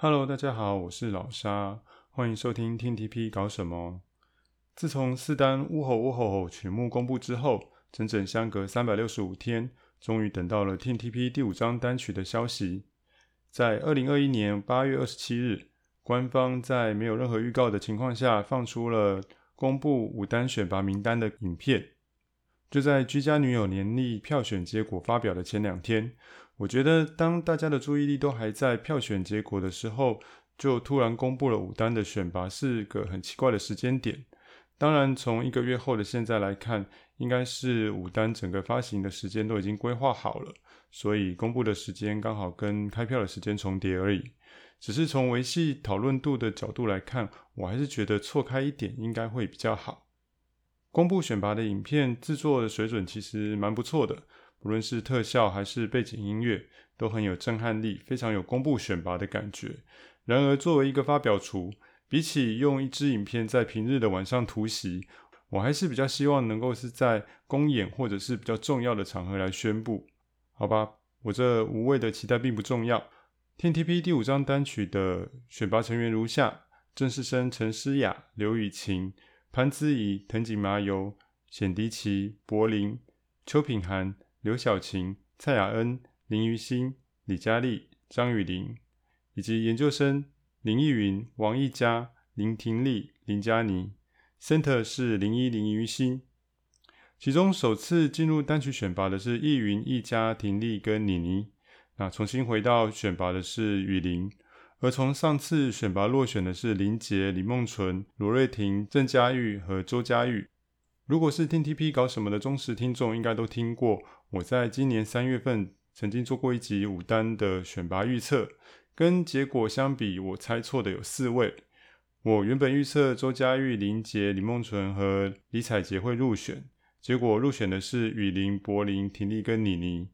Hello，大家好，我是老沙，欢迎收听 TTP 搞什么。自从四单呜吼呜吼吼曲目公布之后，整整相隔三百六十五天，终于等到了 Team TP 第五张单曲的消息。在二零二一年八月二十七日，官方在没有任何预告的情况下，放出了公布五单选拔名单的影片。就在《居家女友》年历票选结果发表的前两天。我觉得，当大家的注意力都还在票选结果的时候，就突然公布了五单的选拔，是个很奇怪的时间点。当然，从一个月后的现在来看，应该是五单整个发行的时间都已经规划好了，所以公布的时间刚好跟开票的时间重叠而已。只是从维系讨论度的角度来看，我还是觉得错开一点应该会比较好。公布选拔的影片制作的水准其实蛮不错的。无论是特效还是背景音乐，都很有震撼力，非常有公布选拔的感觉。然而，作为一个发表厨，比起用一支影片在平日的晚上突袭，我还是比较希望能够是在公演或者是比较重要的场合来宣布。好吧，我这无谓的期待并不重要。天 T P 第五张单曲的选拔成员如下：郑士绅、陈诗雅、刘雨晴、潘姿怡、藤井麻由、显迪奇、柏林、邱品涵。刘晓晴、蔡雅恩、林于心、李佳丽、张雨玲，以及研究生林逸云、王艺嘉、林婷丽、林佳妮。Center 是林一、林于心。其中首次进入单曲选拔的是艺云、艺嘉、婷丽跟妮妮。那重新回到选拔的是雨林，而从上次选拔落选的是林杰、李梦纯、罗瑞婷、郑佳玉和周佳玉。如果是 TTP 搞什么的忠实听众，应该都听过。我在今年三月份曾经做过一集五单的选拔预测，跟结果相比，我猜错的有四位。我原本预测周佳玉、林杰、李梦纯和李彩洁会入选，结果入选的是宇龄、柏林、婷丽跟妮妮。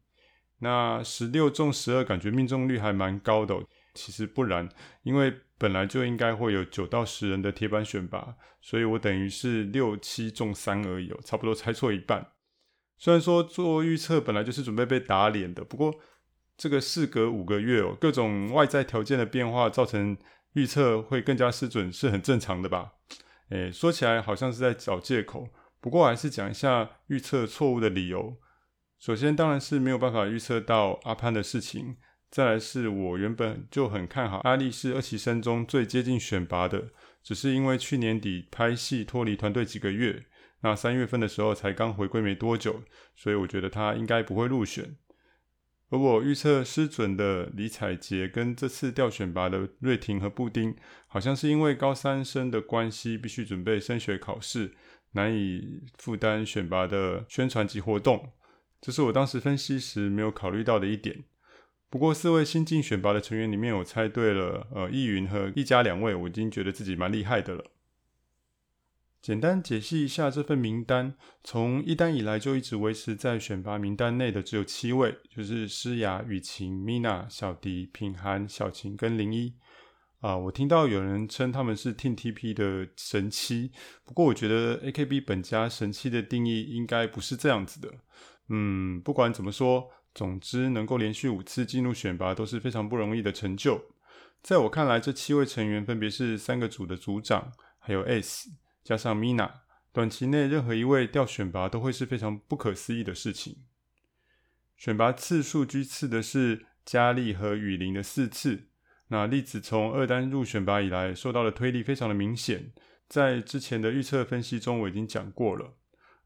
那十六中十二，感觉命中率还蛮高的。其实不然，因为本来就应该会有九到十人的铁板选拔，所以我等于是六七中三而已哦，差不多猜错一半。虽然说做预测本来就是准备被打脸的，不过这个事隔五个月哦，各种外在条件的变化造成预测会更加失准，是很正常的吧？诶，说起来好像是在找借口，不过还是讲一下预测错误的理由。首先当然是没有办法预测到阿潘的事情。再来是我原本就很看好阿力，是二期生中最接近选拔的，只是因为去年底拍戏脱离团队几个月，那三月份的时候才刚回归没多久，所以我觉得他应该不会入选。而我预测失准的李彩洁跟这次调选拔的瑞婷和布丁，好像是因为高三生的关系，必须准备升学考试，难以负担选拔的宣传及活动，这是我当时分析时没有考虑到的一点。不过四位新进选拔的成员里面，我猜对了，呃，易云和一家两位，我已经觉得自己蛮厉害的了。简单解析一下这份名单，从一单以来就一直维持在选拔名单内的只有七位，就是诗雅、雨晴、Mina、小迪、品涵、小晴跟林一。啊、我听到有人称他们是 Team TP 的神七，不过我觉得 AKB 本家神七的定义应该不是这样子的。嗯，不管怎么说。总之，能够连续五次进入选拔都是非常不容易的成就。在我看来，这七位成员分别是三个组的组长，还有 S 加上 Mina。短期内任何一位调选拔都会是非常不可思议的事情。选拔次数居次的是佳丽和雨林的四次。那栗子从二单入选拔以来，受到的推力非常的明显。在之前的预测分析中，我已经讲过了。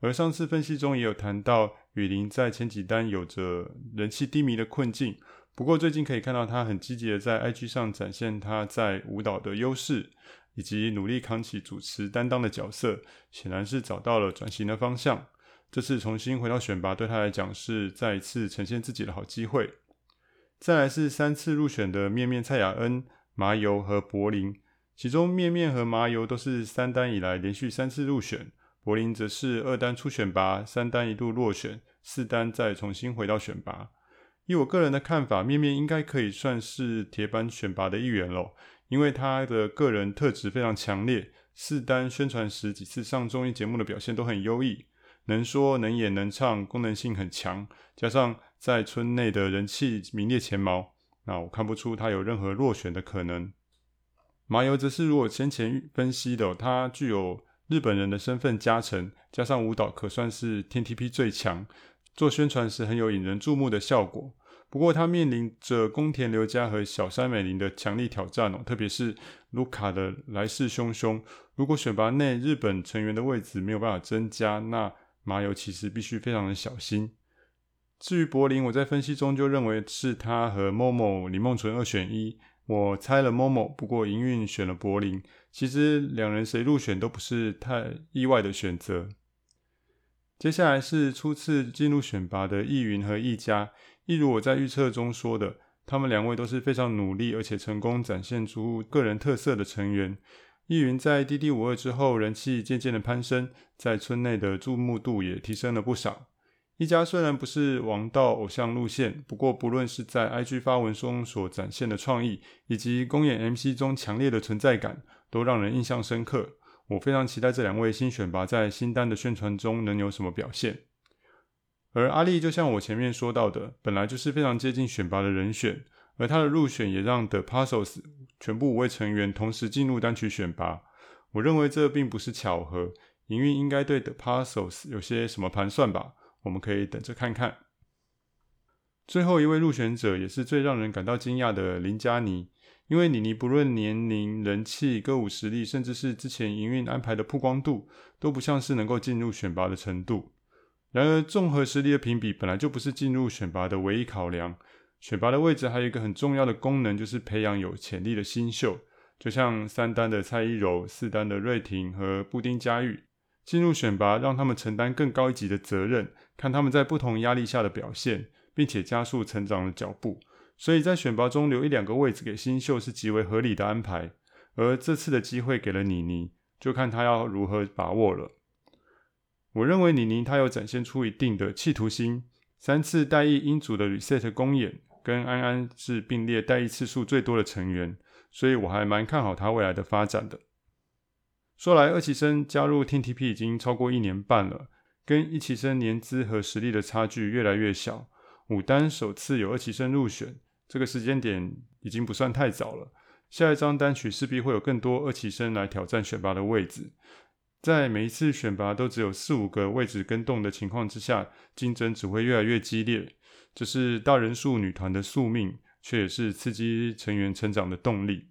而上次分析中也有谈到，雨林在前几单有着人气低迷的困境，不过最近可以看到他很积极的在 IG 上展现他在舞蹈的优势，以及努力扛起主持担当的角色，显然是找到了转型的方向。这次重新回到选拔对他来讲是再一次呈现自己的好机会。再来是三次入选的面面蔡雅恩、麻油和柏林，其中面面和麻油都是三单以来连续三次入选。柏林则是二单初选拔，三单一度落选，四单再重新回到选拔。以我个人的看法，面面应该可以算是铁板选拔的一员喽，因为他的个人特质非常强烈，四单宣传时几次上综艺节目的表现都很优异，能说能演能唱，功能性很强，加上在村内的人气名列前茅，那我看不出他有任何落选的可能。麻油则是如果先前分析的，他具有日本人的身份加成，加上舞蹈可算是 TTP 最强，做宣传时很有引人注目的效果。不过，他面临着宫田留家和小山美玲的强力挑战哦，特别是卢卡的来势汹汹。如果选拔内日本成员的位置没有办法增加，那麻油其实必须非常的小心。至于柏林，我在分析中就认为是他和 Momo 李梦纯二选一，我猜了 Momo，不过营运选了柏林。其实两人谁入选都不是太意外的选择。接下来是初次进入选拔的易云和易家。一如我在预测中说的，他们两位都是非常努力而且成功展现出个人特色的成员。易云在 DD52 之后人气渐渐的攀升，在村内的注目度也提升了不少。易家虽然不是王道偶像路线，不过不论是在 IG 发文中所展现的创意，以及公演 MC 中强烈的存在感，都让人印象深刻。我非常期待这两位新选拔在新单的宣传中能有什么表现。而阿力就像我前面说到的，本来就是非常接近选拔的人选，而他的入选也让 The Passos 全部五位成员同时进入单曲选拔。我认为这并不是巧合，营运应该对 The Passos 有些什么盘算吧？我们可以等着看看。最后一位入选者也是最让人感到惊讶的林嘉妮，因为妮妮不论年龄、人气、歌舞实力，甚至是之前营运安排的曝光度，都不像是能够进入选拔的程度。然而，综合实力的评比本来就不是进入选拔的唯一考量。选拔的位置还有一个很重要的功能，就是培养有潜力的新秀。就像三单的蔡依柔、四单的瑞婷和布丁佳玉，进入选拔，让他们承担更高一级的责任，看他们在不同压力下的表现，并且加速成长的脚步。所以在选拔中留一两个位置给新秀是极为合理的安排。而这次的机会给了妮妮，就看她要如何把握了。我认为妮妮她有展现出一定的企图心，三次带役英组的 Reset 公演，跟安安是并列带役次数最多的成员，所以我还蛮看好她未来的发展的。说来，二期生加入 TTP 已经超过一年半了，跟一期生年资和实力的差距越来越小。五单首次有二期生入选，这个时间点已经不算太早了。下一张单曲势必会有更多二期生来挑战选拔的位置。在每一次选拔都只有四五个位置跟动的情况之下，竞争只会越来越激烈。这是大人数女团的宿命，却也是刺激成员成长的动力。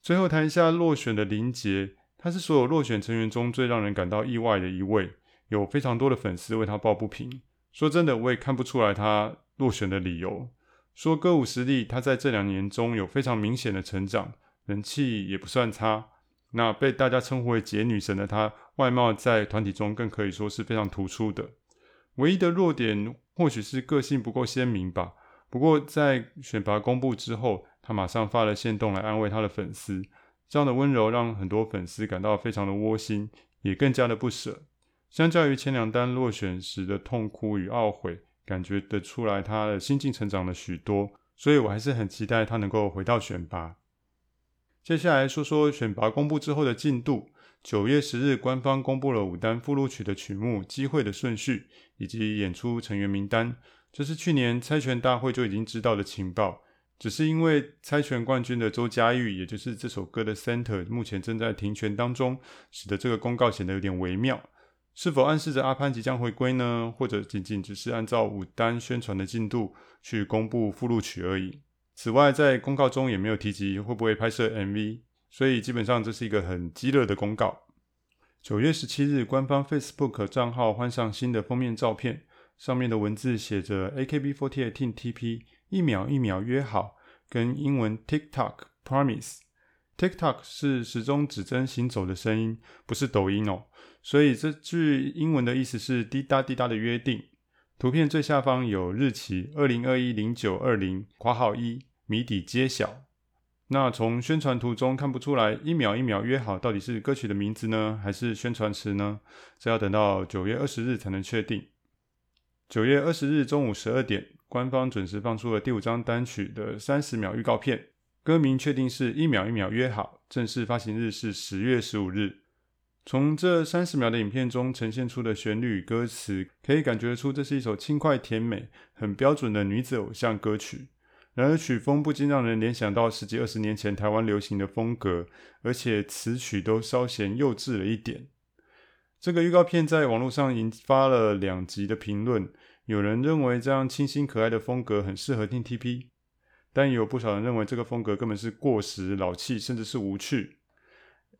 最后谈一下落选的林杰，他是所有落选成员中最让人感到意外的一位，有非常多的粉丝为他抱不平。说真的，我也看不出来他落选的理由。说歌舞实力，他在这两年中有非常明显的成长，人气也不算差。那被大家称呼为“杰女神”的她，外貌在团体中更可以说是非常突出的。唯一的弱点或许是个性不够鲜明吧。不过在选拔公布之后，她马上发了限动来安慰她的粉丝，这样的温柔让很多粉丝感到非常的窝心，也更加的不舍。相较于前两单落选时的痛哭与懊悔，感觉得出来他的心境成长了许多。所以我还是很期待他能够回到选拔。接下来说说选拔公布之后的进度。九月十日，官方公布了五单附录曲的曲目、机会的顺序以及演出成员名单。这是去年猜拳大会就已经知道的情报，只是因为猜拳冠军的周佳玉，也就是这首歌的 center，目前正在停权当中，使得这个公告显得有点微妙。是否暗示着阿潘即将回归呢？或者仅仅只是按照五单宣传的进度去公布附录曲而已？此外，在公告中也没有提及会不会拍摄 MV，所以基本上这是一个很鸡肋的公告。九月十七日，官方 Facebook 账号换上新的封面照片，上面的文字写着 AKB48 Team TP 一秒一秒约好，跟英文 TikTok Promise。TikTok 是时钟指针行走的声音，不是抖音哦，所以这句英文的意思是滴答滴答的约定。图片最下方有日期：二零二一零九二零括号一谜底揭晓。那从宣传图中看不出来，一秒一秒约好到底是歌曲的名字呢，还是宣传词呢？这要等到九月二十日才能确定。九月二十日中午十二点，官方准时放出了第五张单曲的三十秒预告片，歌名确定是一秒一秒约好，正式发行日是十月十五日。从这三十秒的影片中呈现出的旋律歌词，可以感觉出这是一首轻快甜美、很标准的女子偶像歌曲。然而曲风不禁让人联想到十几二十年前台湾流行的风格，而且词曲都稍显幼稚了一点。这个预告片在网络上引发了两极的评论，有人认为这样清新可爱的风格很适合听 TP，但也有不少人认为这个风格根本是过时、老气，甚至是无趣。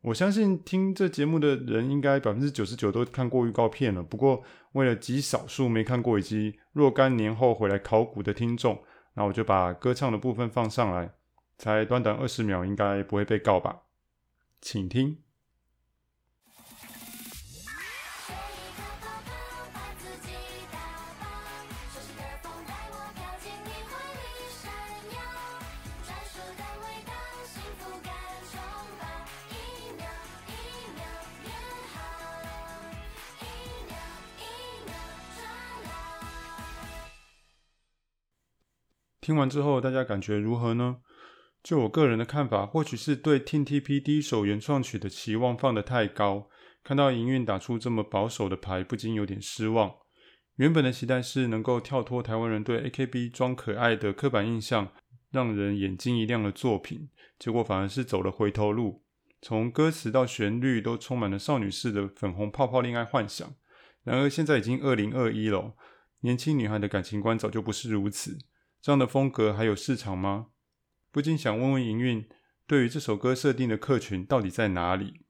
我相信听这节目的人应该百分之九十九都看过预告片了，不过为了极少数没看过以及若干年后回来考古的听众。那我就把歌唱的部分放上来，才短短二十秒，应该不会被告吧？请听。听完之后，大家感觉如何呢？就我个人的看法，或许是对 TTP 第一首原创曲的期望放得太高，看到营运打出这么保守的牌，不禁有点失望。原本的期待是能够跳脱台湾人对 AKB 装可爱的刻板印象，让人眼睛一亮的作品，结果反而是走了回头路。从歌词到旋律都充满了少女式的粉红泡泡恋爱幻想。然而现在已经二零二一了，年轻女孩的感情观早就不是如此。这样的风格还有市场吗？不禁想问问营运，对于这首歌设定的客群到底在哪里？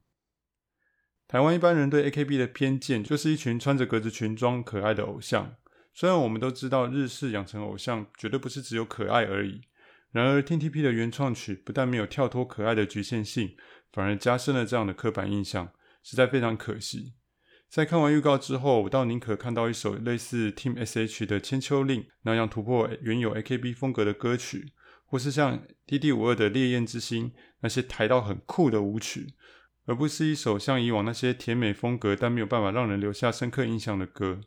台湾一般人对 AKB 的偏见就是一群穿着格子裙装可爱的偶像。虽然我们都知道日式养成偶像绝对不是只有可爱而已，然而 TTP 的原创曲不但没有跳脱可爱的局限性，反而加深了这样的刻板印象，实在非常可惜。在看完预告之后，我倒宁可看到一首类似 Team SH 的《千秋令》那样突破原有 AKB 风格的歌曲，或是像 DD52 的《烈焰之心》那些台到很酷的舞曲，而不是一首像以往那些甜美风格但没有办法让人留下深刻印象的歌。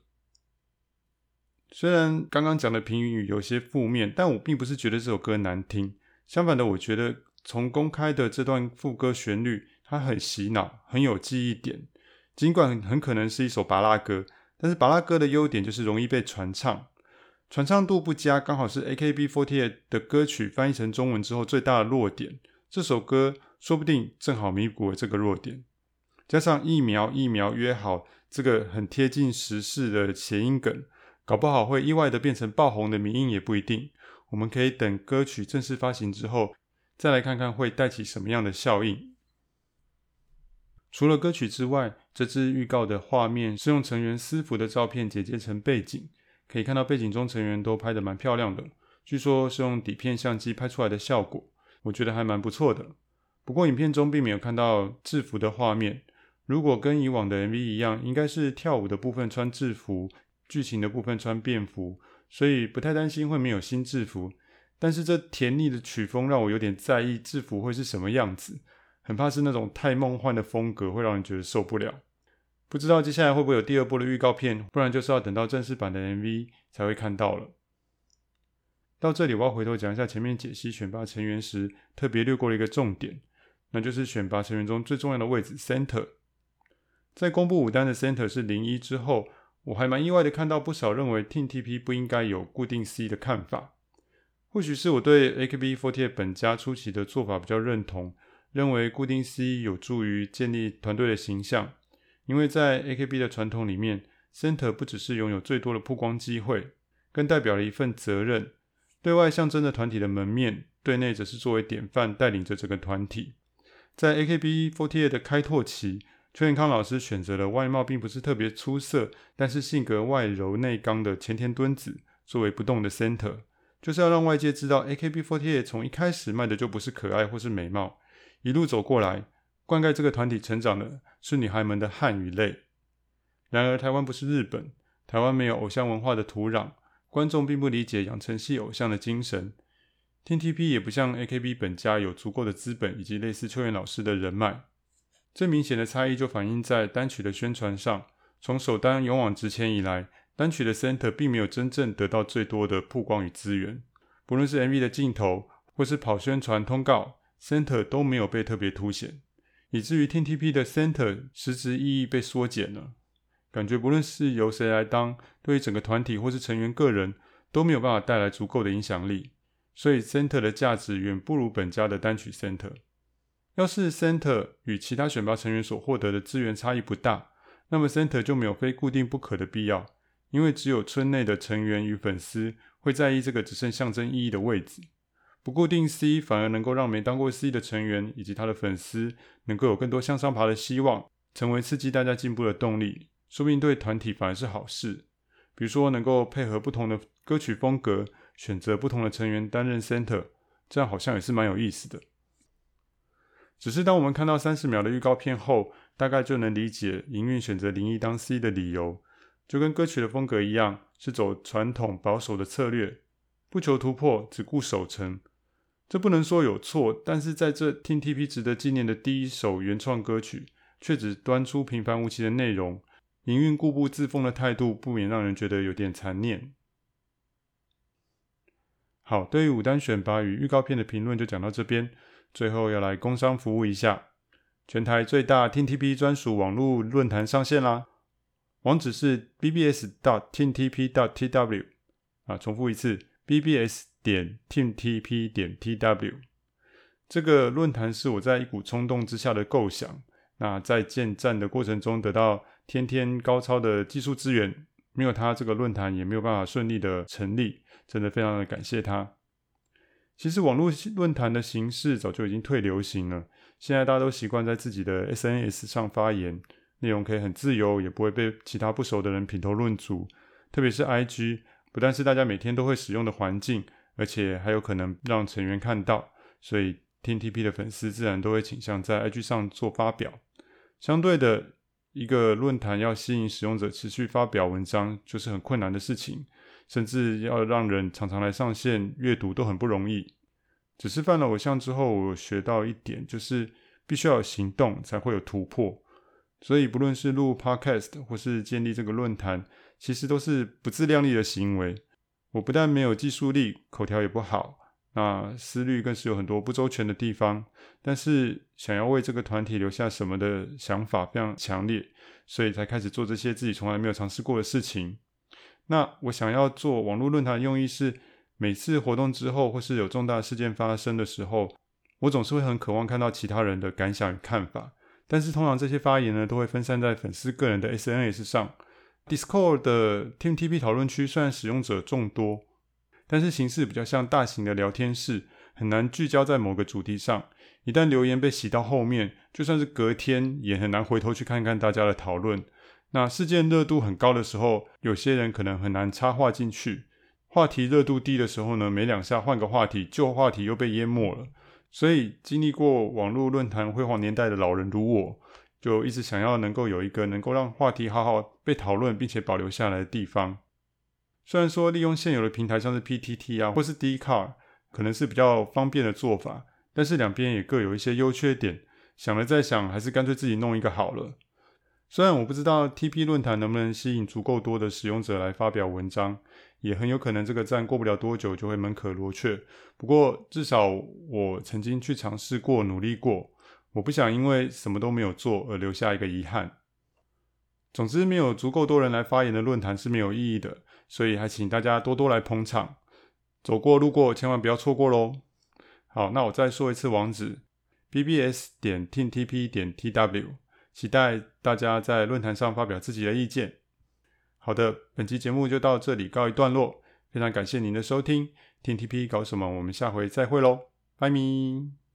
虽然刚刚讲的评语有些负面，但我并不是觉得这首歌难听，相反的，我觉得从公开的这段副歌旋律，它很洗脑，很有记忆点。尽管很可能是一首芭乐歌，但是芭乐歌的优点就是容易被传唱，传唱度不佳，刚好是 AKB48 的歌曲翻译成中文之后最大的弱点。这首歌说不定正好弥补了这个弱点，加上疫苗疫苗约好这个很贴近时事的谐音梗，搞不好会意外的变成爆红的迷音也不一定。我们可以等歌曲正式发行之后，再来看看会带起什么样的效应。除了歌曲之外，这支预告的画面是用成员私服的照片剪接成背景，可以看到背景中成员都拍得蛮漂亮的，据说是用底片相机拍出来的效果，我觉得还蛮不错的。不过影片中并没有看到制服的画面，如果跟以往的 MV 一样，应该是跳舞的部分穿制服，剧情的部分穿便服，所以不太担心会没有新制服。但是这甜腻的曲风让我有点在意制服会是什么样子。很怕是那种太梦幻的风格会让人觉得受不了。不知道接下来会不会有第二波的预告片，不然就是要等到正式版的 MV 才会看到了。到这里我要回头讲一下前面解析选拔成员时特别略过了一个重点，那就是选拔成员中最重要的位置 Center。在公布舞单的 Center 是零一之后，我还蛮意外的看到不少认为 TNTP 不应该有固定 C 的看法。或许是我对 AKB48 本家初期的做法比较认同。认为固定 C 有助于建立团队的形象，因为在 AKB 的传统里面，Center 不只是拥有最多的曝光机会，更代表了一份责任。对外象征着团体的门面，对内则是作为典范带领着整个团体。在 AKB48 的开拓期，邱元康老师选择了外貌并不是特别出色，但是性格外柔内刚的前田敦子作为不动的 Center，就是要让外界知道 AKB48 从一开始卖的就不是可爱或是美貌。一路走过来，灌溉这个团体成长的是女孩们的汗与泪。然而，台湾不是日本，台湾没有偶像文化的土壤，观众并不理解养成系偶像的精神。Team TP 也不像 AKB 本家有足够的资本以及类似秋元老师的人脉。最明显的差异就反映在单曲的宣传上。从首单勇往直前以来，单曲的 Center 并没有真正得到最多的曝光与资源，不论是 MV 的镜头，或是跑宣传通告。Center 都没有被特别凸显，以至于 TTP 的 Center 实质意义被缩减了。感觉不论是由谁来当，对于整个团体或是成员个人都没有办法带来足够的影响力。所以 Center 的价值远不如本家的单曲 Center。要是 Center 与其他选拔成员所获得的资源差异不大，那么 Center 就没有非固定不可的必要，因为只有村内的成员与粉丝会在意这个只剩象征意义的位置。不固定 C 反而能够让没当过 C 的成员以及他的粉丝能够有更多向上爬的希望，成为刺激大家进步的动力，说不定对团体反而是好事。比如说能够配合不同的歌曲风格。选择不同的成员担任 center，这样好像也是蛮有意思的。只是当我们看到三十秒的预告片后，大概就能理解营运选择林一当 C 的理由，就跟歌曲的风格一样，是走传统保守的策略，不求突破，只顾守成。这不能说有错，但是在这听 TP 值得纪念的第一首原创歌曲，却只端出平凡无奇的内容，营运固步自封的态度，不免让人觉得有点残念。好，对于五单选拔与预告片的评论就讲到这边。最后要来工商服务一下，全台最大 TTP 专属网络论坛上线啦！网址是 bbs. teamtp. tw 啊，重复一次，bbs 点 teamtp 点 tw。这个论坛是我在一股冲动之下的构想，那在建站的过程中得到天天高超的技术资源，没有它，这个论坛也没有办法顺利的成立。真的非常的感谢他。其实网络论坛的形式早就已经退流行了，现在大家都习惯在自己的 SNS 上发言，内容可以很自由，也不会被其他不熟的人品头论足。特别是 IG，不但是大家每天都会使用的环境，而且还有可能让成员看到，所以 Team TP 的粉丝自然都会倾向在 IG 上做发表。相对的，一个论坛要吸引使用者持续发表文章，就是很困难的事情。甚至要让人常常来上线阅读都很不容易。只是犯了偶像之后，我学到一点，就是必须要有行动才会有突破。所以不论是录 Podcast 或是建立这个论坛，其实都是不自量力的行为。我不但没有技术力，口条也不好，那思虑更是有很多不周全的地方。但是想要为这个团体留下什么的想法非常强烈，所以才开始做这些自己从来没有尝试过的事情。那我想要做网络论坛的用意是，每次活动之后或是有重大事件发生的时候，我总是会很渴望看到其他人的感想与看法。但是通常这些发言呢，都会分散在粉丝个人的 SNS 上。Discord 的 Team TP 讨论区虽然使用者众多，但是形式比较像大型的聊天室，很难聚焦在某个主题上。一旦留言被洗到后面，就算是隔天，也很难回头去看看大家的讨论。那事件热度很高的时候，有些人可能很难插话进去；话题热度低的时候呢，没两下换个话题，旧话题又被淹没了。所以，经历过网络论坛辉煌年代的老人如我，就一直想要能够有一个能够让话题好好被讨论，并且保留下来的地方。虽然说利用现有的平台，像是 PTT 啊，或是 Dcard，可能是比较方便的做法，但是两边也各有一些优缺点。想了再想，还是干脆自己弄一个好了。虽然我不知道 TP 论坛能不能吸引足够多的使用者来发表文章，也很有可能这个站过不了多久就会门可罗雀。不过至少我曾经去尝试过，努力过。我不想因为什么都没有做而留下一个遗憾。总之，没有足够多人来发言的论坛是没有意义的，所以还请大家多多来捧场。走过路过，千万不要错过喽。好，那我再说一次网址：bbs 点 tntp. 点 tw。期待大家在论坛上发表自己的意见。好的，本期节目就到这里告一段落，非常感谢您的收听。Team TP 搞什么？我们下回再会喽，拜咪。